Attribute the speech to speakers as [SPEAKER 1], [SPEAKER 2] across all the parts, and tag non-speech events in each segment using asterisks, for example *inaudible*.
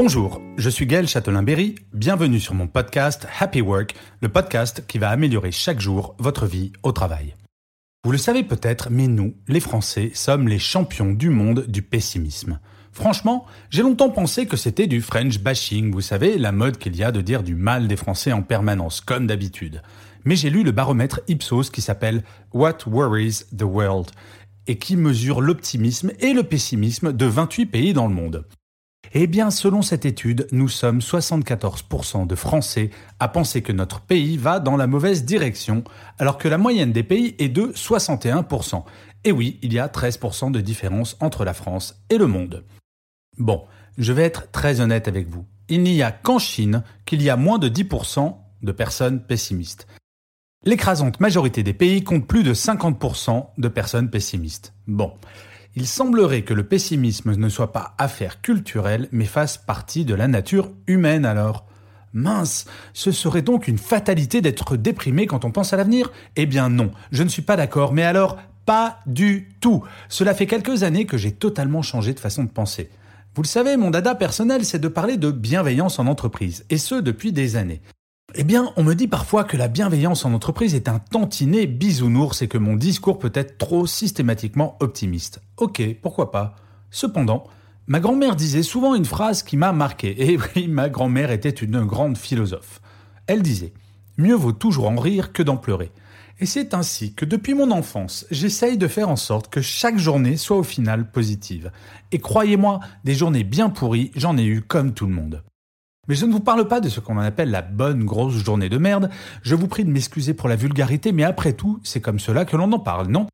[SPEAKER 1] Bonjour, je suis Gaël Châtelain-Berry. Bienvenue sur mon podcast Happy Work, le podcast qui va améliorer chaque jour votre vie au travail. Vous le savez peut-être, mais nous, les Français, sommes les champions du monde du pessimisme. Franchement, j'ai longtemps pensé que c'était du French bashing, vous savez, la mode qu'il y a de dire du mal des Français en permanence, comme d'habitude. Mais j'ai lu le baromètre Ipsos qui s'appelle What Worries the World et qui mesure l'optimisme et le pessimisme de 28 pays dans le monde. Eh bien, selon cette étude, nous sommes 74% de Français à penser que notre pays va dans la mauvaise direction, alors que la moyenne des pays est de 61%. Et oui, il y a 13% de différence entre la France et le monde. Bon, je vais être très honnête avec vous. Il n'y a qu'en Chine qu'il y a moins de 10% de personnes pessimistes. L'écrasante majorité des pays compte plus de 50% de personnes pessimistes. Bon, il semblerait que le pessimisme ne soit pas affaire culturelle, mais fasse partie de la nature humaine alors. Mince, ce serait donc une fatalité d'être déprimé quand on pense à l'avenir? Eh bien non, je ne suis pas d'accord, mais alors pas du tout. Cela fait quelques années que j'ai totalement changé de façon de penser. Vous le savez, mon dada personnel, c'est de parler de bienveillance en entreprise, et ce depuis des années. Eh bien, on me dit parfois que la bienveillance en entreprise est un tantinet bisounours et que mon discours peut être trop systématiquement optimiste. Ok, pourquoi pas. Cependant, ma grand-mère disait souvent une phrase qui m'a marqué. Et *laughs* oui, ma grand-mère était une grande philosophe. Elle disait Mieux vaut toujours en rire que d'en pleurer. Et c'est ainsi que depuis mon enfance, j'essaye de faire en sorte que chaque journée soit au final positive. Et croyez-moi, des journées bien pourries, j'en ai eu comme tout le monde. Mais je ne vous parle pas de ce qu'on appelle la bonne grosse journée de merde. Je vous prie de m'excuser pour la vulgarité, mais après tout, c'est comme cela que l'on en parle, non?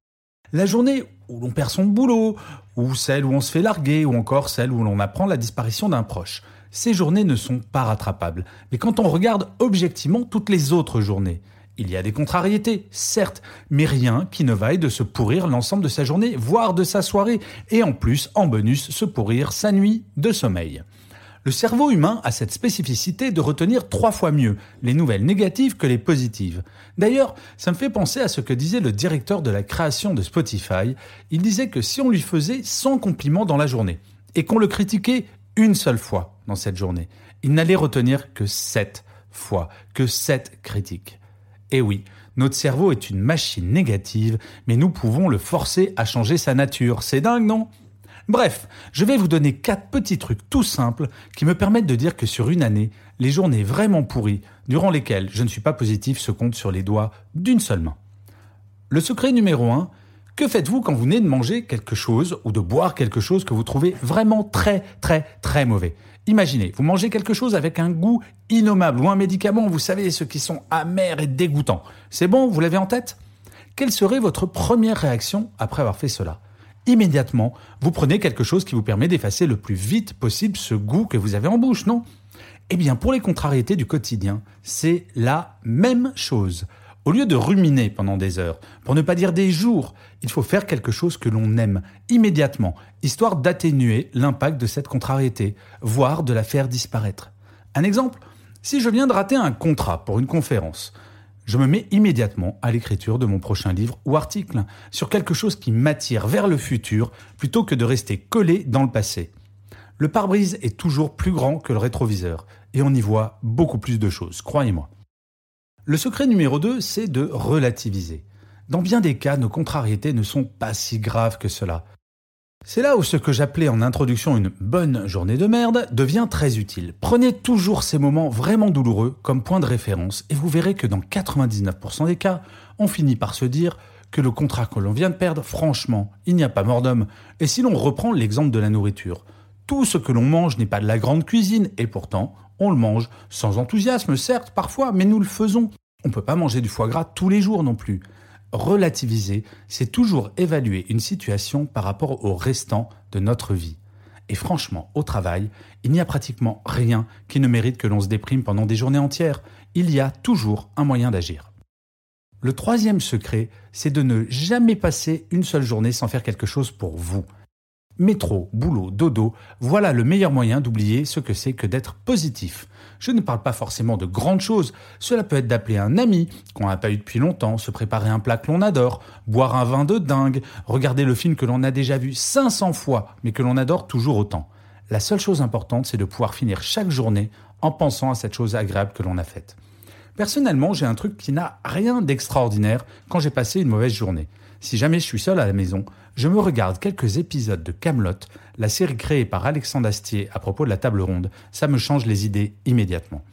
[SPEAKER 1] La journée où l'on perd son boulot, ou celle où on se fait larguer, ou encore celle où l'on apprend la disparition d'un proche. Ces journées ne sont pas rattrapables. Mais quand on regarde objectivement toutes les autres journées, il y a des contrariétés, certes, mais rien qui ne vaille de se pourrir l'ensemble de sa journée, voire de sa soirée, et en plus, en bonus, se pourrir sa nuit de sommeil. Le cerveau humain a cette spécificité de retenir trois fois mieux les nouvelles négatives que les positives. D'ailleurs, ça me fait penser à ce que disait le directeur de la création de Spotify. Il disait que si on lui faisait 100 compliments dans la journée et qu'on le critiquait une seule fois dans cette journée, il n'allait retenir que 7 fois, que 7 critiques. Et oui, notre cerveau est une machine négative, mais nous pouvons le forcer à changer sa nature. C'est dingue, non? Bref, je vais vous donner quatre petits trucs tout simples qui me permettent de dire que sur une année, les journées vraiment pourries, durant lesquelles je ne suis pas positif, se comptent sur les doigts d'une seule main. Le secret numéro 1, que faites-vous quand vous venez de manger quelque chose ou de boire quelque chose que vous trouvez vraiment très très très mauvais? Imaginez, vous mangez quelque chose avec un goût innommable ou un médicament, vous savez, ceux qui sont amers et dégoûtants. C'est bon, vous l'avez en tête? Quelle serait votre première réaction après avoir fait cela? Immédiatement, vous prenez quelque chose qui vous permet d'effacer le plus vite possible ce goût que vous avez en bouche, non? Eh bien, pour les contrariétés du quotidien, c'est la même chose. Au lieu de ruminer pendant des heures, pour ne pas dire des jours, il faut faire quelque chose que l'on aime immédiatement, histoire d'atténuer l'impact de cette contrariété, voire de la faire disparaître. Un exemple Si je viens de rater un contrat pour une conférence, je me mets immédiatement à l'écriture de mon prochain livre ou article, sur quelque chose qui m'attire vers le futur plutôt que de rester collé dans le passé. Le pare-brise est toujours plus grand que le rétroviseur, et on y voit beaucoup plus de choses, croyez-moi. Le secret numéro 2, c'est de relativiser. Dans bien des cas, nos contrariétés ne sont pas si graves que cela. C'est là où ce que j'appelais en introduction une bonne journée de merde devient très utile. Prenez toujours ces moments vraiment douloureux comme point de référence et vous verrez que dans 99% des cas, on finit par se dire que le contrat que l'on vient de perdre, franchement, il n'y a pas mort d'homme. Et si l'on reprend l'exemple de la nourriture, tout ce que l'on mange n'est pas de la grande cuisine et pourtant, on le mange sans enthousiasme, certes, parfois, mais nous le faisons. On ne peut pas manger du foie gras tous les jours non plus. Relativiser, c'est toujours évaluer une situation par rapport au restant de notre vie. Et franchement, au travail, il n'y a pratiquement rien qui ne mérite que l'on se déprime pendant des journées entières. Il y a toujours un moyen d'agir. Le troisième secret, c'est de ne jamais passer une seule journée sans faire quelque chose pour vous. Métro, boulot, dodo, voilà le meilleur moyen d'oublier ce que c'est que d'être positif. Je ne parle pas forcément de grandes choses, cela peut être d'appeler un ami qu'on n'a pas eu depuis longtemps, se préparer un plat que l'on adore, boire un vin de dingue, regarder le film que l'on a déjà vu 500 fois mais que l'on adore toujours autant. La seule chose importante, c'est de pouvoir finir chaque journée en pensant à cette chose agréable que l'on a faite. Personnellement, j'ai un truc qui n'a rien d'extraordinaire quand j'ai passé une mauvaise journée. Si jamais je suis seul à la maison, je me regarde quelques épisodes de Camelot, la série créée par Alexandre Astier à propos de la table ronde. Ça me change les idées immédiatement.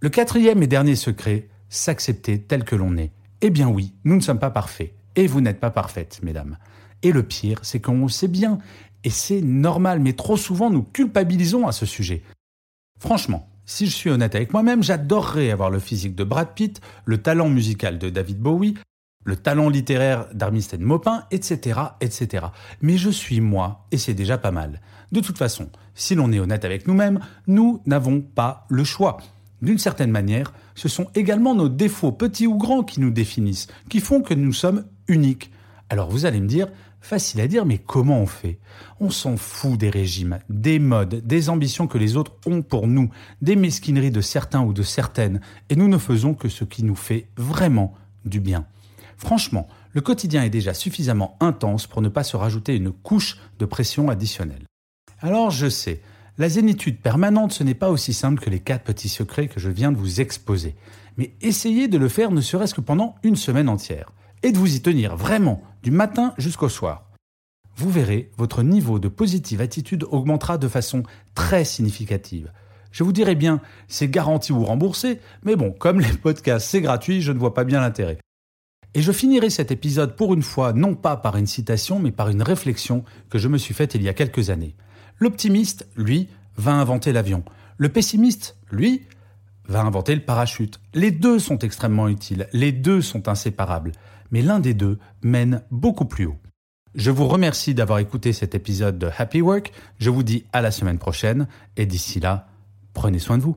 [SPEAKER 1] Le quatrième et dernier secret, s'accepter tel que l'on est. Eh bien oui, nous ne sommes pas parfaits. Et vous n'êtes pas parfaites, mesdames. Et le pire, c'est qu'on sait bien. Et c'est normal, mais trop souvent nous culpabilisons à ce sujet. Franchement, si je suis honnête avec moi-même, j'adorerais avoir le physique de Brad Pitt, le talent musical de David Bowie, le talent littéraire d'Armistead Maupin, etc., etc. Mais je suis moi, et c'est déjà pas mal. De toute façon, si l'on est honnête avec nous-mêmes, nous n'avons pas le choix. D'une certaine manière, ce sont également nos défauts, petits ou grands, qui nous définissent, qui font que nous sommes uniques. Alors vous allez me dire, facile à dire, mais comment on fait? On s'en fout des régimes, des modes, des ambitions que les autres ont pour nous, des mesquineries de certains ou de certaines, et nous ne faisons que ce qui nous fait vraiment du bien. Franchement, le quotidien est déjà suffisamment intense pour ne pas se rajouter une couche de pression additionnelle. Alors je sais, la zénitude permanente, ce n'est pas aussi simple que les quatre petits secrets que je viens de vous exposer. Mais essayez de le faire ne serait-ce que pendant une semaine entière. Et de vous y tenir vraiment, du matin jusqu'au soir. Vous verrez, votre niveau de positive attitude augmentera de façon très significative. Je vous dirais bien, c'est garanti ou remboursé, mais bon, comme les podcasts c'est gratuit, je ne vois pas bien l'intérêt. Et je finirai cet épisode pour une fois non pas par une citation, mais par une réflexion que je me suis faite il y a quelques années. L'optimiste, lui, va inventer l'avion. Le pessimiste, lui, va inventer le parachute. Les deux sont extrêmement utiles, les deux sont inséparables, mais l'un des deux mène beaucoup plus haut. Je vous remercie d'avoir écouté cet épisode de Happy Work, je vous dis à la semaine prochaine, et d'ici là, prenez soin de vous.